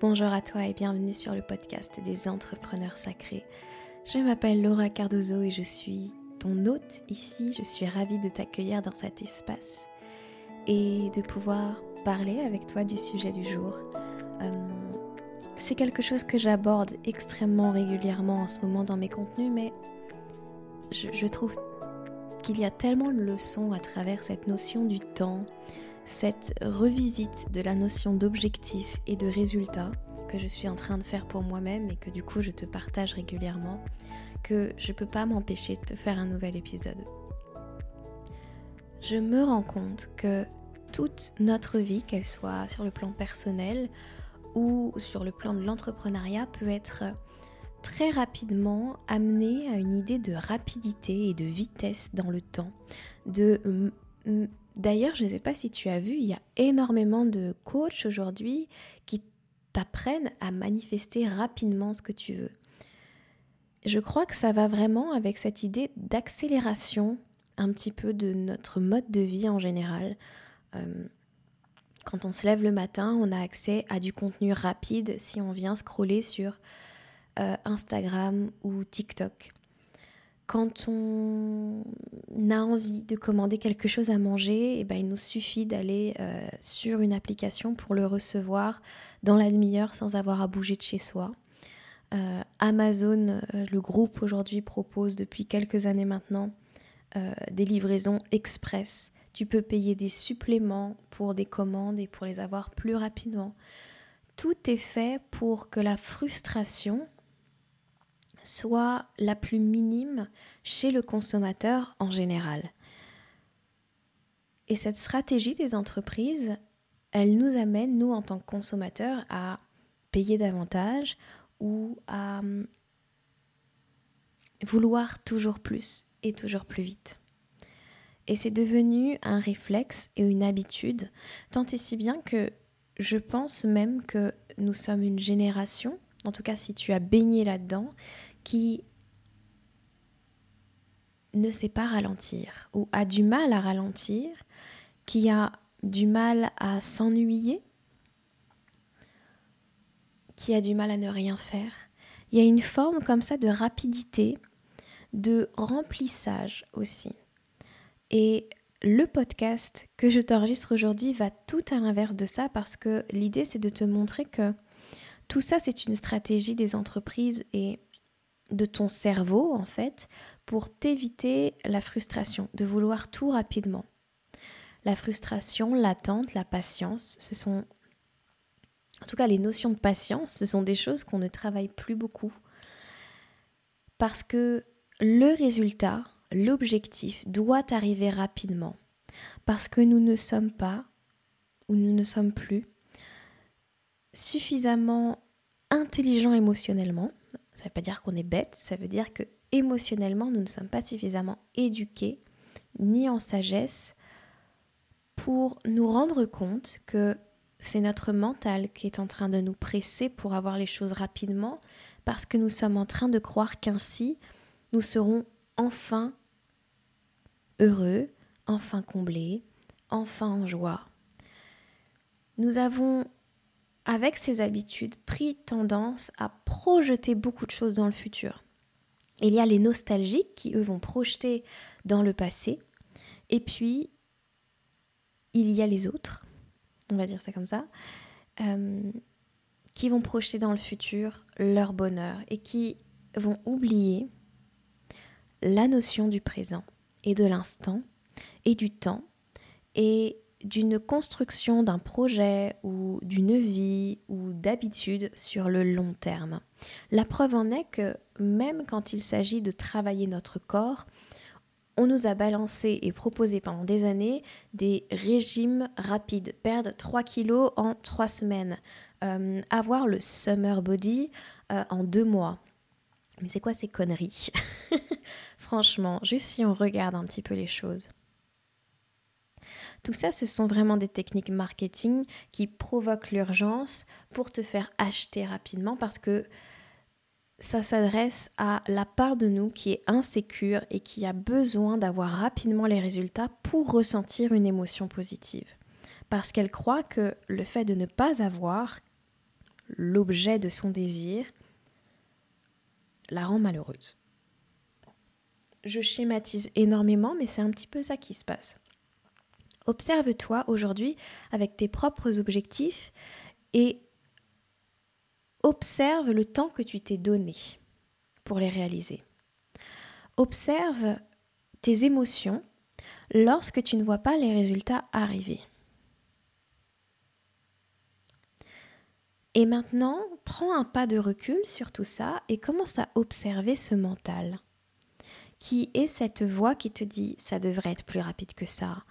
Bonjour à toi et bienvenue sur le podcast des entrepreneurs sacrés. Je m'appelle Laura Cardozo et je suis ton hôte ici. Je suis ravie de t'accueillir dans cet espace et de pouvoir parler avec toi du sujet du jour. Euh, c'est quelque chose que j'aborde extrêmement régulièrement en ce moment dans mes contenus, mais je, je trouve qu'il y a tellement de leçons à travers cette notion du temps, cette revisite de la notion d'objectif et de résultat que je suis en train de faire pour moi-même et que du coup je te partage régulièrement, que je peux pas m'empêcher de te faire un nouvel épisode. Je me rends compte que toute notre vie, qu'elle soit sur le plan personnel ou sur le plan de l'entrepreneuriat, peut être très rapidement amenée à une idée de rapidité et de vitesse dans le temps, de D'ailleurs, je ne sais pas si tu as vu, il y a énormément de coachs aujourd'hui qui t'apprennent à manifester rapidement ce que tu veux. Je crois que ça va vraiment avec cette idée d'accélération un petit peu de notre mode de vie en général. Euh, quand on se lève le matin, on a accès à du contenu rapide si on vient scroller sur euh, Instagram ou TikTok quand on a envie de commander quelque chose à manger, et eh ben, il nous suffit d'aller euh, sur une application pour le recevoir dans la demi-heure sans avoir à bouger de chez soi. Euh, Amazon, euh, le groupe aujourd'hui, propose depuis quelques années maintenant des livraisons express. Tu peux payer des suppléments pour des commandes et pour les avoir plus rapidement. Tout est fait pour que la frustration soit la plus minime chez le consommateur en général. Et cette stratégie des entreprises, elle nous amène, nous en tant que consommateurs, à payer davantage ou à hum, vouloir toujours plus et toujours plus vite. Et c'est devenu un réflexe et une habitude, tant et si bien que je pense même que nous sommes une génération, en tout cas si tu as baigné là-dedans, qui ne sait pas ralentir ou a du mal à ralentir, qui a du mal à s'ennuyer, qui a du mal à ne rien faire. Il y a une forme comme ça de rapidité, de remplissage aussi. Et le podcast que je t'enregistre aujourd'hui va tout à l'inverse de ça parce que l'idée c'est de te montrer que tout ça c'est une stratégie des entreprises et de ton cerveau, en fait, pour t'éviter la frustration, de vouloir tout rapidement. La frustration, l'attente, la patience, ce sont, en tout cas les notions de patience, ce sont des choses qu'on ne travaille plus beaucoup. Parce que le résultat, l'objectif doit arriver rapidement. Parce que nous ne sommes pas, ou nous ne sommes plus, suffisamment intelligents émotionnellement ça ne veut pas dire qu'on est bête, ça veut dire que émotionnellement, nous ne sommes pas suffisamment éduqués ni en sagesse pour nous rendre compte que c'est notre mental qui est en train de nous presser pour avoir les choses rapidement parce que nous sommes en train de croire qu'ainsi nous serons enfin heureux, enfin comblés, enfin en joie. Nous avons avec ces habitudes, pris tendance à projeter beaucoup de choses dans le futur. Il y a les nostalgiques qui, eux, vont projeter dans le passé. Et puis, il y a les autres, on va dire ça comme ça, euh, qui vont projeter dans le futur leur bonheur et qui vont oublier la notion du présent et de l'instant et du temps et d'une construction d'un projet ou d'une vie ou d'habitude sur le long terme. La preuve en est que même quand il s'agit de travailler notre corps, on nous a balancé et proposé pendant des années des régimes rapides. Perdre 3 kilos en 3 semaines. Euh, avoir le summer body euh, en 2 mois. Mais c'est quoi ces conneries? Franchement, juste si on regarde un petit peu les choses. Tout ça, ce sont vraiment des techniques marketing qui provoquent l'urgence pour te faire acheter rapidement parce que ça s'adresse à la part de nous qui est insécure et qui a besoin d'avoir rapidement les résultats pour ressentir une émotion positive. Parce qu'elle croit que le fait de ne pas avoir l'objet de son désir, la rend malheureuse. Je schématise énormément, mais c'est un petit peu ça qui se passe. Observe-toi aujourd'hui avec tes propres objectifs et observe le temps que tu t'es donné pour les réaliser. Observe tes émotions lorsque tu ne vois pas les résultats arriver. Et maintenant, prends un pas de recul sur tout ça et commence à observer ce mental qui est cette voix qui te dit ça devrait être plus rapide que ça?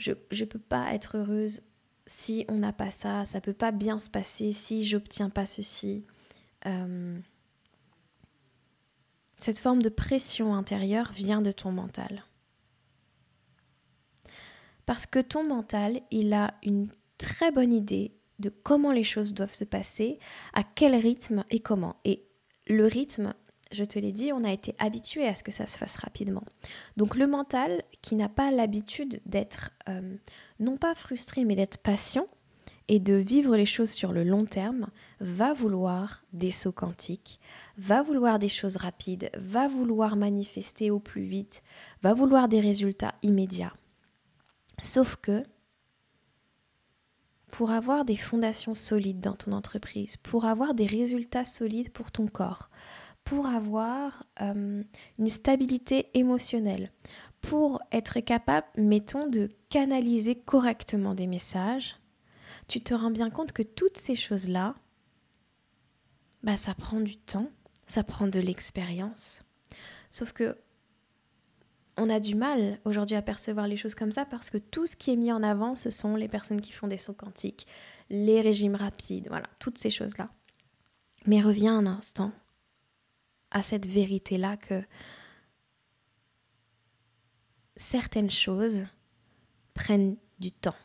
Je ne peux pas être heureuse si on n'a pas ça, ça peut pas bien se passer si j'obtiens pas ceci. Euh, cette forme de pression intérieure vient de ton mental. Parce que ton mental, il a une très bonne idée de comment les choses doivent se passer, à quel rythme et comment. Et le rythme, je te l'ai dit, on a été habitué à ce que ça se fasse rapidement. Donc le mental, qui n'a pas l'habitude d'être euh, non pas frustré, mais d'être patient et de vivre les choses sur le long terme, va vouloir des sauts quantiques, va vouloir des choses rapides, va vouloir manifester au plus vite, va vouloir des résultats immédiats. Sauf que pour avoir des fondations solides dans ton entreprise, pour avoir des résultats solides pour ton corps, pour avoir euh, une stabilité émotionnelle, pour être capable, mettons, de canaliser correctement des messages, tu te rends bien compte que toutes ces choses-là, bah, ça prend du temps, ça prend de l'expérience. Sauf que on a du mal aujourd'hui à percevoir les choses comme ça parce que tout ce qui est mis en avant, ce sont les personnes qui font des sauts quantiques, les régimes rapides, voilà, toutes ces choses-là. Mais reviens un instant à cette vérité-là que certaines choses prennent du temps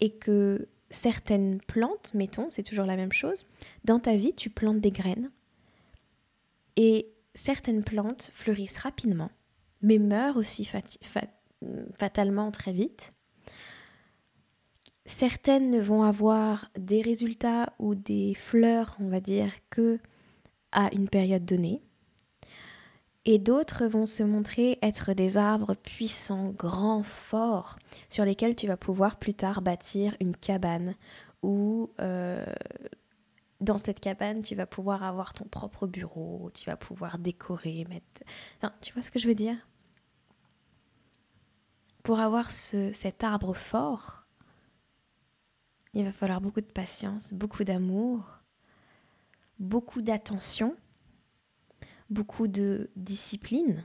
et que certaines plantes, mettons, c'est toujours la même chose, dans ta vie, tu plantes des graines et certaines plantes fleurissent rapidement mais meurent aussi fatalement très vite. Certaines ne vont avoir des résultats ou des fleurs, on va dire, que à une période donnée. Et d'autres vont se montrer être des arbres puissants, grands, forts, sur lesquels tu vas pouvoir plus tard bâtir une cabane ou euh, dans cette cabane, tu vas pouvoir avoir ton propre bureau, tu vas pouvoir décorer, mettre... tu vois ce que je veux dire? Pour avoir cet arbre fort, il va falloir beaucoup de patience, beaucoup d'amour, beaucoup d'attention, beaucoup de discipline.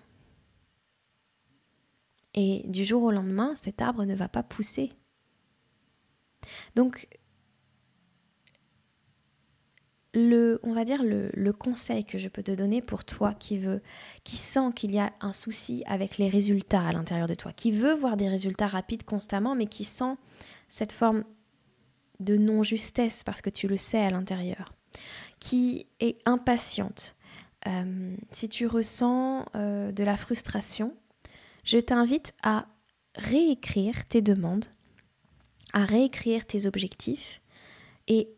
Et du jour au lendemain, cet arbre ne va pas pousser. Donc, le, on va dire le, conseil que je peux te donner pour toi qui veut, qui sent qu'il y a un souci avec les résultats à l'intérieur de toi, qui veut voir des résultats rapides constamment, mais qui sent cette forme de non-justesse parce que tu le sais à l'intérieur, qui est impatiente. Euh, si tu ressens euh, de la frustration, je t'invite à réécrire tes demandes, à réécrire tes objectifs et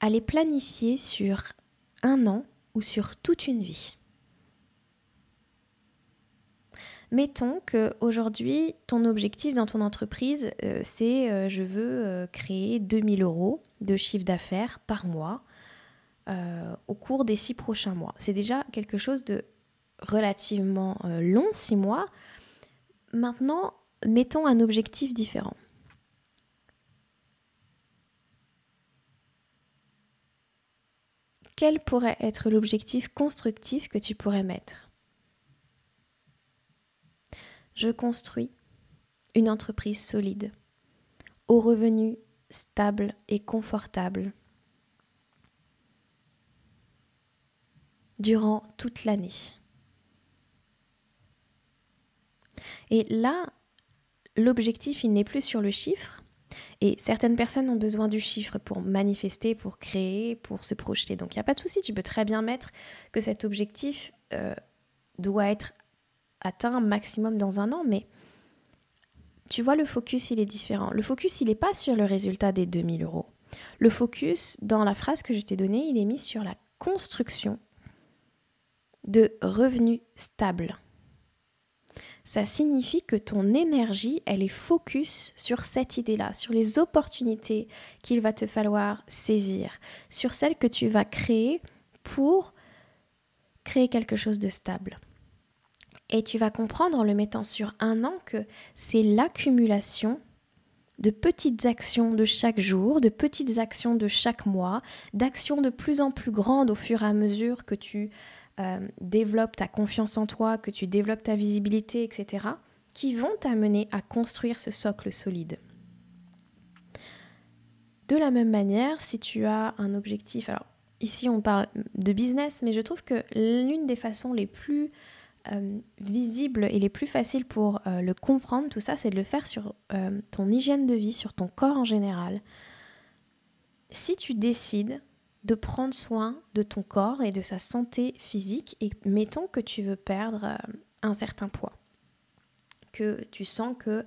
à les planifier sur un an ou sur toute une vie. Mettons que aujourd'hui ton objectif dans ton entreprise, euh, c'est je veux créer 2000 euros de chiffre d'affaires par mois au cours des six prochains mois. C'est déjà quelque chose de relativement long, six mois. Maintenant, mettons un objectif différent. quel pourrait être l'objectif constructif que tu pourrais mettre? Je construis une entreprise solide, aux revenus stables et confortables durant toute l'année. Et là, l'objectif, il n'est plus sur le chiffre, et certaines personnes ont besoin du chiffre pour manifester, pour créer, pour se projeter. Donc il n'y a pas de souci, tu peux très bien mettre que cet objectif euh, doit être atteint maximum dans un an, mais tu vois, le focus, il est différent. Le focus, il n'est pas sur le résultat des 2000 euros. Le focus dans la phrase que je t'ai donnée, il est mis sur la construction de revenus stables. Ça signifie que ton énergie, elle est focus sur cette idée-là, sur les opportunités qu'il va te falloir saisir, sur celles que tu vas créer pour créer quelque chose de stable. Et tu vas comprendre en le mettant sur un an que c'est l'accumulation de petites actions de chaque jour, de petites actions de chaque mois, d'actions de plus en plus grandes au fur et à mesure que tu euh, développes ta confiance en toi, que tu développes ta visibilité, etc., qui vont t'amener à construire ce socle solide. De la même manière, si tu as un objectif, alors ici on parle de business, mais je trouve que l'une des façons les plus euh, visibles et les plus faciles pour euh, le comprendre, tout ça, c'est de le faire sur ton hygiène de vie, sur ton corps en général. Si tu décides de prendre soin de ton corps et de sa santé physique et mettons que tu veux perdre euh, un certain poids, que tu sens que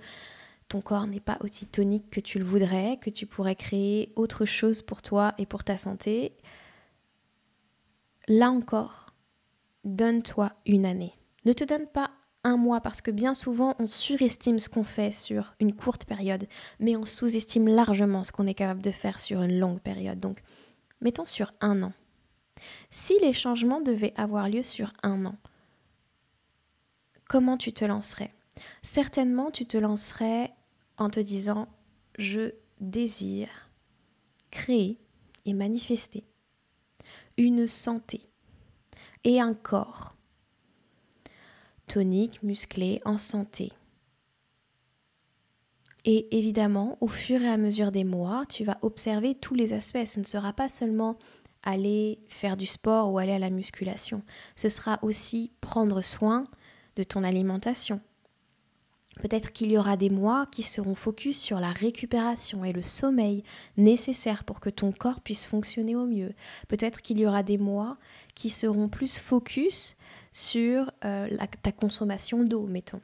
ton corps n'est pas aussi tonique que tu le voudrais, que tu pourrais créer autre chose pour toi et pour ta santé, là encore, donne-toi une année. Ne te donne pas un mois parce que bien souvent on surestime ce qu'on fait sur une courte période, mais on sous-estime largement ce qu'on est capable de faire sur une longue période. Donc mettons sur un an. Si les changements devaient avoir lieu sur un an, comment tu te lancerais? Certainement, tu te lancerais en te disant je désire créer et manifester une santé et un corps tonique, musclé, en santé, et évidemment, au fur et à mesure des mois, tu vas observer tous les aspects. Ce ne sera pas seulement aller faire du sport ou aller à la musculation. Ce sera aussi prendre soin de ton alimentation. Peut-être qu'il y aura des mois qui seront focus sur la récupération et le sommeil nécessaires pour que ton corps puisse fonctionner au mieux. Peut-être qu'il y aura des mois qui seront plus focus sur euh, ta consommation d'eau, mettons.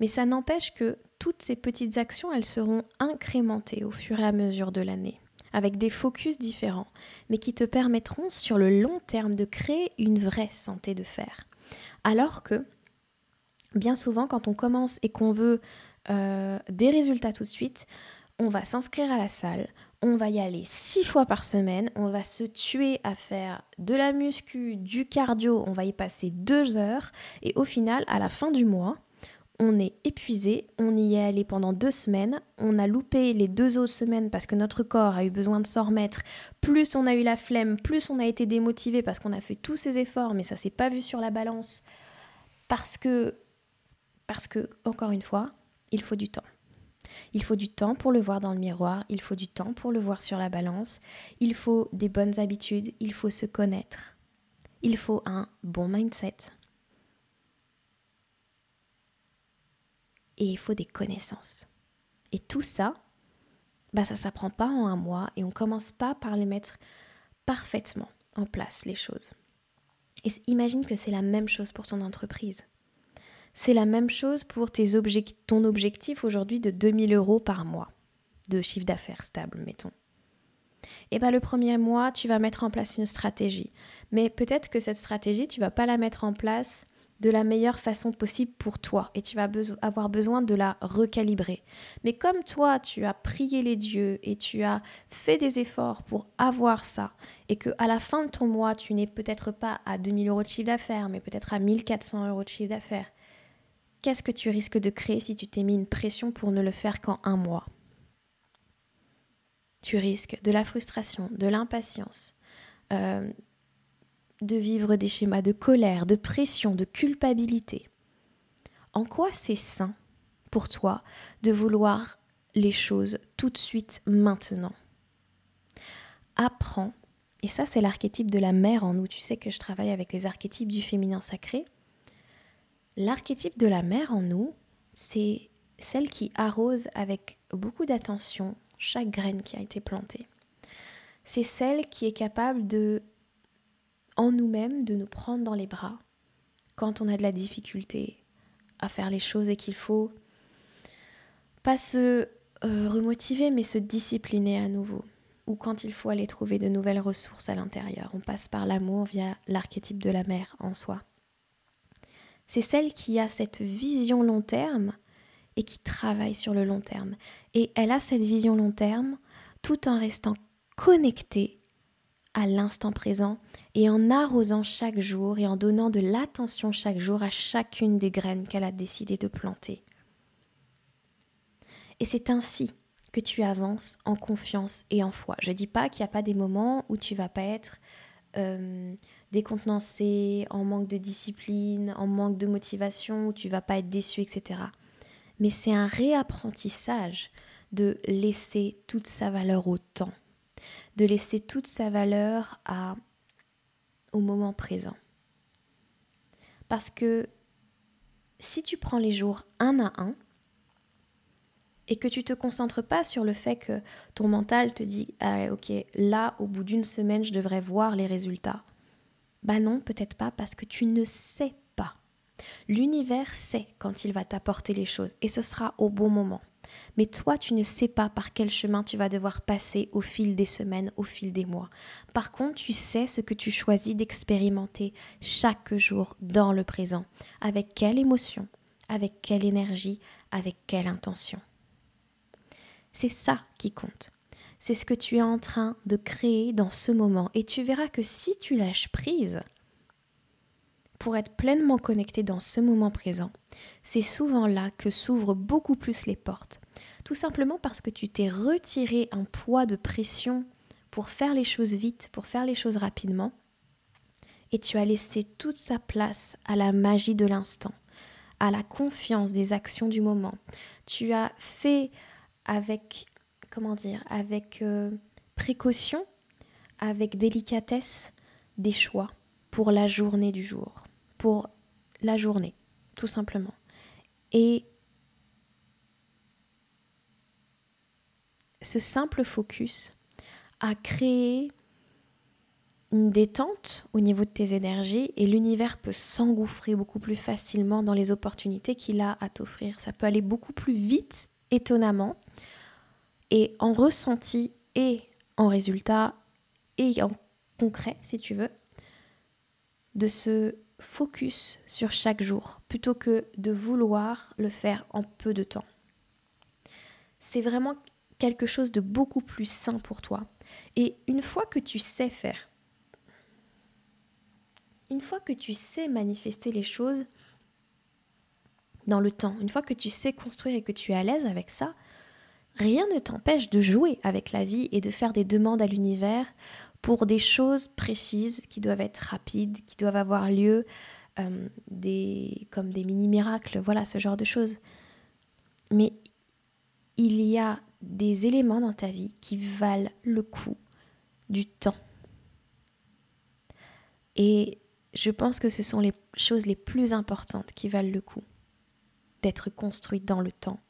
Mais ça n'empêche que toutes ces petites actions, elles seront incrémentées au fur et à mesure de l'année, avec des focus différents, mais qui te permettront sur le long terme de créer une vraie santé de fer. Alors que, bien souvent, quand on commence et qu'on veut euh, des résultats tout de suite, on va s'inscrire à la salle, on va y aller six fois par semaine, on va se tuer à faire de la muscu, du cardio, on va y passer deux heures, et au final, à la fin du mois, on est épuisé, on y est allé pendant deux semaines, on a loupé les deux autres semaines parce que notre corps a eu besoin de s'en remettre, plus on a eu la flemme, plus on a été démotivé parce qu'on a fait tous ces efforts, mais ça s'est pas vu sur la balance, parce que, parce que, encore une fois, il faut du temps. Il faut du temps pour le voir dans le miroir, il faut du temps pour le voir sur la balance, il faut des bonnes habitudes, il faut se connaître, il faut un bon mindset. Et il faut des connaissances. Et tout ça, bah ça s'apprend pas en un mois et on commence pas par les mettre parfaitement en place, les choses. Et imagine que c'est la même chose pour ton entreprise. C'est la même chose pour ton objectif aujourd'hui de 2000 euros par mois de chiffre d'affaires stable, mettons. Et eh bien le premier mois, tu vas mettre en place une stratégie. Mais peut-être que cette stratégie, tu vas pas la mettre en place de la meilleure façon possible pour toi et tu vas avoir besoin de la recalibrer. Mais comme toi, tu as prié les dieux et tu as fait des efforts pour avoir ça et que à la fin de ton mois, tu n'es peut-être pas à 2000 euros de chiffre d'affaires, mais peut-être à 1400 euros de chiffre d'affaires, qu'est-ce que tu risques de créer si tu t'es mis une pression pour ne le faire qu'en un mois? Tu risques de la frustration, de l'impatience, euh, de vivre des schémas de colère, de pression, de culpabilité. En quoi c'est sain pour toi de vouloir les choses tout de suite maintenant? Apprends, et ça c'est l'archétype de la mère en nous, tu sais que je travaille avec les archétypes du féminin sacré, L'archétype de la mère en nous, c'est celle qui arrose avec beaucoup d'attention chaque graine qui a été plantée. C'est celle qui est capable de, en nous-mêmes, de nous prendre dans les bras quand on a de la difficulté à faire les choses et qu'il faut pas se euh, remotiver, mais se discipliner à nouveau. ou quand il faut aller trouver de nouvelles ressources à l'intérieur. On passe par l'amour via l'archétype de la mère en soi. C'est celle qui a cette vision long terme et qui travaille sur le long terme. Et elle a cette vision long terme tout en restant connectée à l'instant présent et en arrosant chaque jour et en donnant de l'attention chaque jour à chacune des graines qu'elle a décidé de planter. Et c'est ainsi que tu avances en confiance et en foi. Je ne dis pas qu'il n'y a pas des moments où tu vas pas être euh, décontenancé, en manque de discipline, en manque de motivation, où tu vas pas être déçu, etc. Mais c'est un réapprentissage de laisser toute sa valeur au temps, de laisser toute sa valeur à, au moment présent. Parce que si tu prends les jours un à un, et que tu te concentres pas sur le fait que ton mental te dit ah, ok là au bout d'une semaine je devrais voir les résultats. Bah non, peut-être pas parce que tu ne sais pas. L'univers sait quand il va t'apporter les choses et ce sera au bon moment. Mais toi, tu ne sais pas par quel chemin tu vas devoir passer au fil des semaines, au fil des mois. Par contre, tu sais ce que tu choisis d'expérimenter chaque jour dans le présent. Avec quelle émotion, avec quelle énergie, avec quelle intention. C'est ça qui compte. C'est ce que tu es en train de créer dans ce moment. Et tu verras que si tu lâches prise, pour être pleinement connecté dans ce moment présent, c'est souvent là que s'ouvrent beaucoup plus les portes. Tout simplement parce que tu t'es retiré un poids de pression pour faire les choses vite, pour faire les choses rapidement, et tu as laissé toute sa place à la magie de l'instant, à la confiance des actions du moment. Tu as fait avec, comment dire, avec euh, précaution, avec délicatesse, des choix pour la journée du jour, pour la journée, tout simplement. Et ce simple focus a créé une détente au niveau de tes énergies et l'univers peut s'engouffrer beaucoup plus facilement dans les opportunités qu'il a à t'offrir. Ça peut aller beaucoup plus vite étonnamment, et en ressenti et en résultat et en concret, si tu veux, de se focus sur chaque jour plutôt que de vouloir le faire en peu de temps. C'est vraiment quelque chose de beaucoup plus sain pour toi. Et une fois que tu sais faire, une fois que tu sais manifester les choses, dans le temps. Une fois que tu sais construire et que tu es à l'aise avec ça, rien ne t'empêche de jouer avec la vie et de faire des demandes à l'univers pour des choses précises qui doivent être rapides, qui doivent avoir lieu, euh, des, comme des mini-miracles, voilà, ce genre de choses. Mais il y a des éléments dans ta vie qui valent le coup du temps. Et je pense que ce sont les choses les plus importantes qui valent le coup d'être construite dans le temps,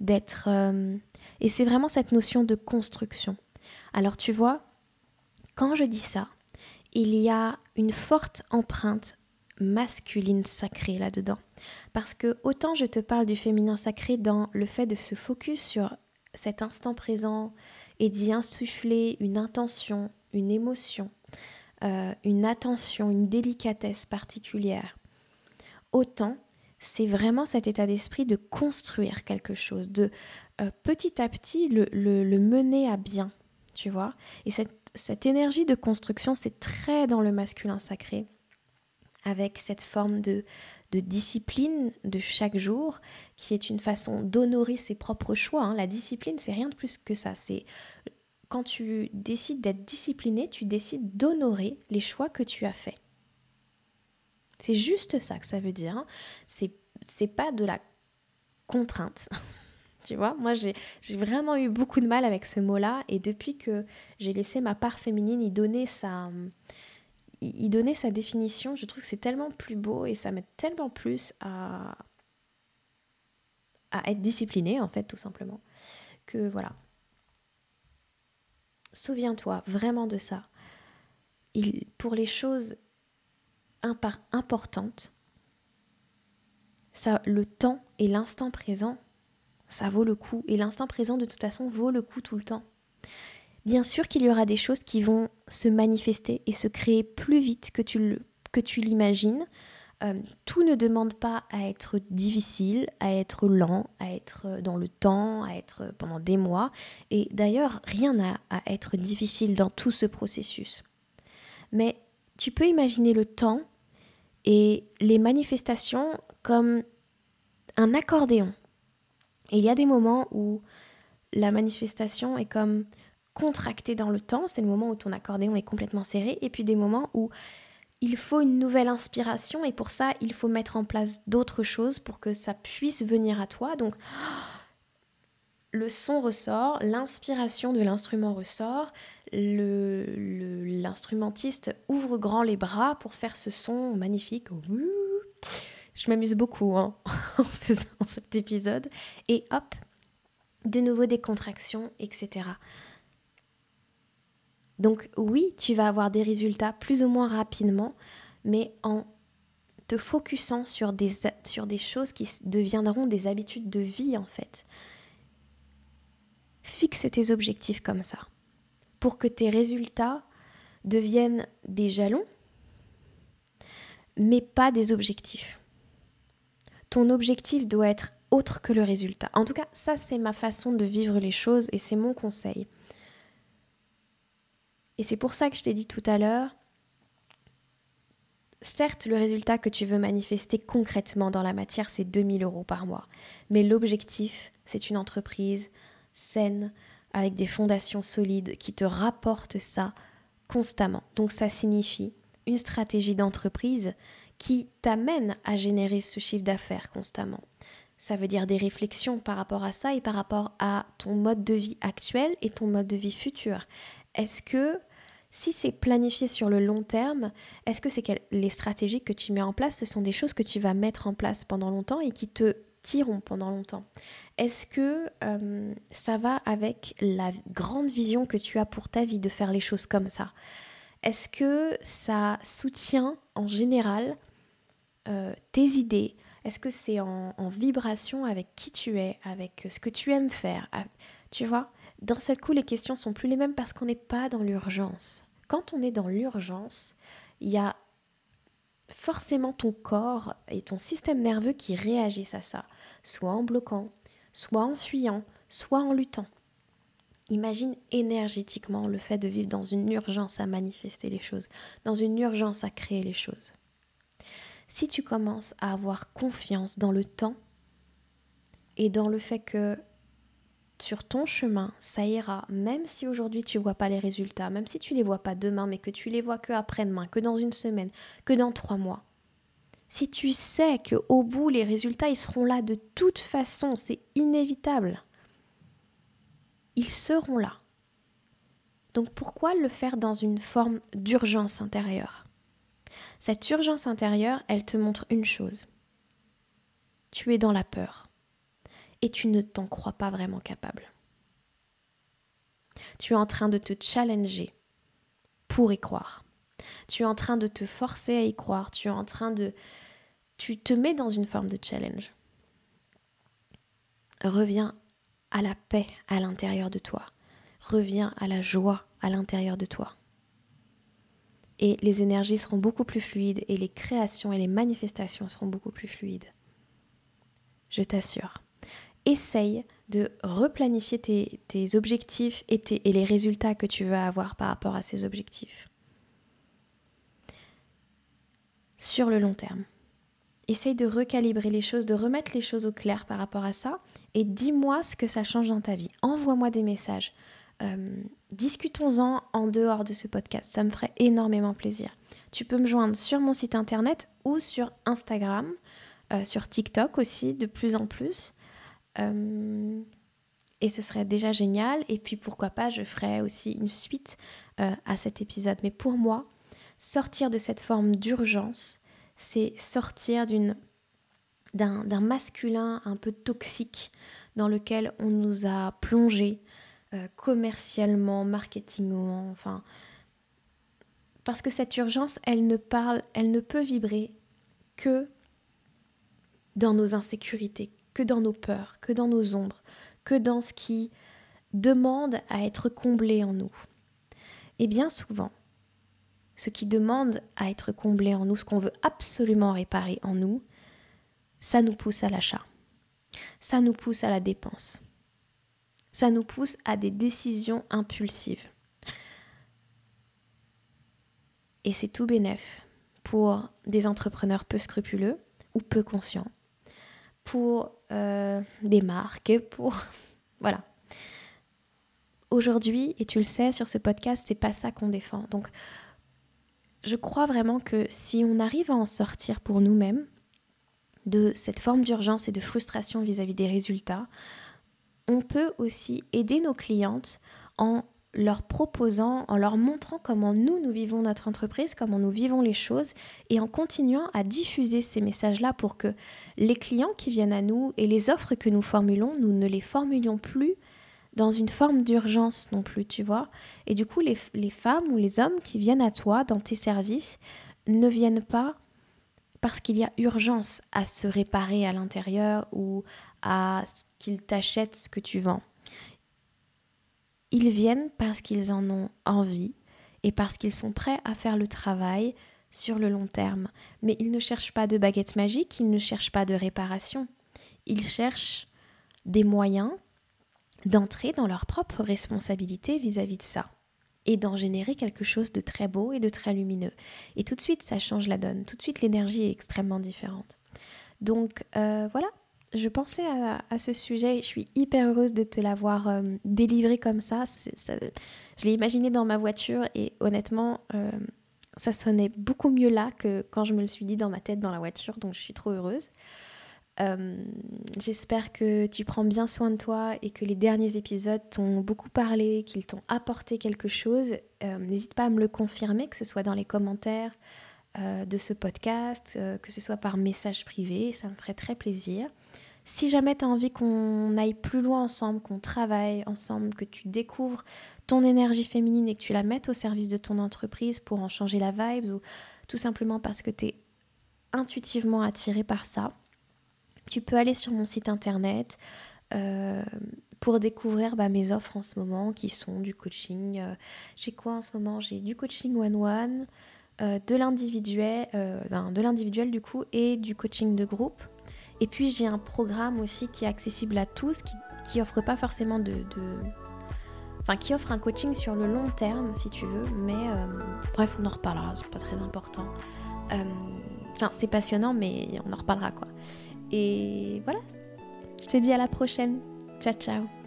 d'être... Euh, et c'est vraiment cette notion de construction. Alors tu vois, quand je dis ça, il y a une forte empreinte masculine sacrée là-dedans. Parce que autant je te parle du féminin sacré dans le fait de se focus sur cet instant présent et d'y insuffler une intention, une émotion, euh, une attention, une délicatesse particulière, autant c'est vraiment cet état d'esprit de construire quelque chose, de euh, petit à petit le, mener à bien, tu vois. Et cette, énergie de construction, c'est très dans le masculin sacré, avec cette forme de, discipline de chaque jour, qui est une façon d'honorer ses propres choix. Hein. La discipline, c'est rien de plus que ça. C'est quand tu décides d'être discipliné, tu décides d'honorer les choix que tu as faits. C'est juste ça que ça veut dire. Hein. C'est pas de la contrainte. tu vois, moi j'ai, vraiment eu beaucoup de mal avec ce mot-là et depuis que j'ai laissé ma part féminine y donner sa, y donner sa définition, je trouve que c'est tellement plus beau et ça m'aide tellement plus à, à être disciplinée en fait tout simplement que voilà. Souviens-toi vraiment de ça. Il, pour les choses importante, ça, le temps et l'instant présent, ça vaut le coup. Et l'instant présent, de toute façon, vaut le coup tout le temps. Bien sûr qu'il y aura des choses qui vont se manifester et se créer plus vite que tu, l'imagines. Euh, tout ne demande pas à être difficile, à être lent, à être dans le temps, à être pendant des mois. Et d'ailleurs, rien n'a à être difficile dans tout ce processus. Mais tu peux imaginer le temps et les manifestations comme un accordéon. Et il y a des moments où la manifestation est comme contractée dans le temps, c'est le moment où ton accordéon est complètement serré, et puis des moments où il faut une nouvelle inspiration, et pour ça, il faut mettre en place d'autres choses pour que ça puisse venir à toi. Donc, le son ressort, l'inspiration de l'instrument ressort, l'instrumentiste ouvre grand les bras pour faire ce son magnifique. Je m'amuse beaucoup hein, en faisant cet épisode. Et hop, de nouveau des contractions, etc. Donc oui, tu vas avoir des résultats plus ou moins rapidement, mais en te focusant sur des, sur des choses qui deviendront des habitudes de vie en fait. Fixe tes objectifs comme ça, pour que tes résultats deviennent des jalons, mais pas des objectifs. Ton objectif doit être autre que le résultat. En tout cas, ça c'est ma façon de vivre les choses et c'est mon conseil. Et c'est pour ça que je t'ai dit tout à l'heure, certes, le résultat que tu veux manifester concrètement dans la matière, c'est 2000 euros par mois. Mais l'objectif, c'est une entreprise saine, avec des fondations solides, qui te rapporte ça constamment. Donc ça signifie une stratégie d'entreprise qui t'amène à générer ce chiffre d'affaires constamment. Ça veut dire des réflexions par rapport à ça et par rapport à ton mode de vie actuel et ton mode de vie futur. Est-ce que si c'est planifié sur le long terme, est-ce que c'est les stratégies que tu mets en place, ce sont des choses que tu vas mettre en place pendant longtemps et qui te tireront pendant longtemps? Est-ce que euh, ça va avec la grande vision que tu as pour ta vie de faire les choses comme ça? Est-ce que ça soutient en général euh, tes idées? Est-ce que c'est en, vibration avec qui tu es, avec ce que tu aimes faire? Tu vois d'un seul coup, les questions sont plus les mêmes parce qu'on n'est pas dans l'urgence. Quand on est dans l'urgence, il y a forcément ton corps et ton système nerveux qui réagissent à ça, soit en bloquant, soit en fuyant, soit en luttant. Imagine énergétiquement le fait de vivre dans une urgence à manifester les choses, dans une urgence à créer les choses. Si tu commences à avoir confiance dans le temps et dans le fait que sur ton chemin, ça ira, même si aujourd'hui tu vois pas les résultats, même si tu les vois pas demain, mais que tu les vois que après-demain, que dans une semaine, que dans trois mois. Si tu sais que au bout les résultats ils seront là de toute façon, c'est inévitable. Ils seront là. Donc pourquoi le faire dans une forme d'urgence intérieure? Cette urgence intérieure, elle te montre une chose. Tu es dans la peur et tu ne t'en crois pas vraiment capable. Tu es en train de te challenger pour y croire. Tu es en train de te forcer à y croire. Tu es en train de... Tu te mets dans une forme de challenge. Reviens à la paix à l'intérieur de toi. Reviens à la joie à l'intérieur de toi. Et les énergies seront beaucoup plus fluides et les créations et les manifestations seront beaucoup plus fluides. Je t'assure essaye de replanifier tes, objectifs et, les résultats que tu veux avoir par rapport à ces objectifs. Sur le long terme. Essaye de recalibrer les choses, de remettre les choses au clair par rapport à ça et dis-moi ce que ça change dans ta vie. Envoie-moi des messages. Euh, discutons-en en dehors de ce podcast. Ça me ferait énormément plaisir. Tu peux me joindre sur mon site internet ou sur Instagram, euh, sur TikTok aussi de plus en plus. Euh, et ce serait déjà génial. Et puis pourquoi pas, je ferai aussi une suite à cet épisode. Mais pour moi, sortir de cette forme d'urgence, c'est sortir d'une d'un masculin un peu toxique dans lequel on nous a plongé euh, commercialement, marketingement, enfin. Parce que cette urgence, elle ne parle, elle ne peut vibrer que dans nos insécurités, que dans nos peurs, que dans nos ombres, que dans ce qui demande à être comblé en nous. Et bien souvent, ce qui demande à être comblé en nous, ce qu'on veut absolument réparer en nous, ça nous pousse à l'achat. Ça nous pousse à la dépense. Ça nous pousse à des décisions impulsives. Et c'est tout bénef pour des entrepreneurs peu scrupuleux ou peu conscients, pour euh, des marques, pour... voilà. Aujourd'hui, et tu le sais sur ce podcast, c'est pas ça qu'on défend. Donc, je crois vraiment que si on arrive à en sortir pour nous-mêmes de cette forme d'urgence et de frustration vis-à-vis des résultats, on peut aussi aider nos clientes en leur proposant, en leur montrant comment nous, nous vivons notre entreprise, comment nous vivons les choses, et en continuant à diffuser ces messages-là pour que les clients qui viennent à nous et les offres que nous formulons, nous ne les formulions plus dans une forme d'urgence non plus, tu vois. Et du coup, les, les, femmes ou les hommes qui viennent à toi dans tes services ne viennent pas parce qu'il y a urgence à se réparer à l'intérieur ou à ce qu'ils t'achètent ce que tu vends. Ils viennent parce qu'ils en ont envie et parce qu'ils sont prêts à faire le travail sur le long terme. Mais ils ne cherchent pas de baguette magique, ils ne cherchent pas de réparation. Ils cherchent des moyens d'entrer dans leur propre responsabilité vis-à-vis de ça et d'en générer quelque chose de très beau et de très lumineux. Et tout de suite, ça change la donne. Tout de suite, l'énergie est extrêmement différente. Donc euh, voilà, je pensais à, ce sujet et je suis hyper heureuse de te l'avoir euh, délivré comme ça. Je l'ai imaginé dans ma voiture et honnêtement, euh, ça sonnait beaucoup mieux là que quand je me le suis dit dans ma tête dans la voiture. Donc je suis trop heureuse. Euh, j'espère que tu prends bien soin de toi et que les derniers épisodes t'ont beaucoup parlé, qu'ils t'ont apporté quelque chose. Euh, n'hésite pas à me le confirmer, que ce soit dans les commentaires euh, de ce podcast, que ce soit par message privé, ça me ferait très plaisir. Si jamais tu as envie qu'on aille plus loin ensemble, qu'on travaille ensemble, que tu découvres ton énergie féminine et que tu la mettes au service de ton entreprise pour en changer la vibe ou tout simplement parce que tu es intuitivement attiré par ça, tu peux aller sur mon site internet euh, pour découvrir bah, mes offres en ce moment qui sont du coaching. Euh, j'ai quoi en ce moment? J'ai du coaching one-one, euh, de l'individuel, de l'individuel du coup et du coaching de groupe. Et puis j'ai un programme aussi qui est accessible à tous, qui, qui offre pas forcément de, Enfin, qui offre un coaching sur le long terme, si tu veux, mais bref, on en reparlera, c'est pas très important. Enfin, c'est passionnant, mais on en reparlera quoi. Et voilà, je te dis à la prochaine. Ciao, ciao.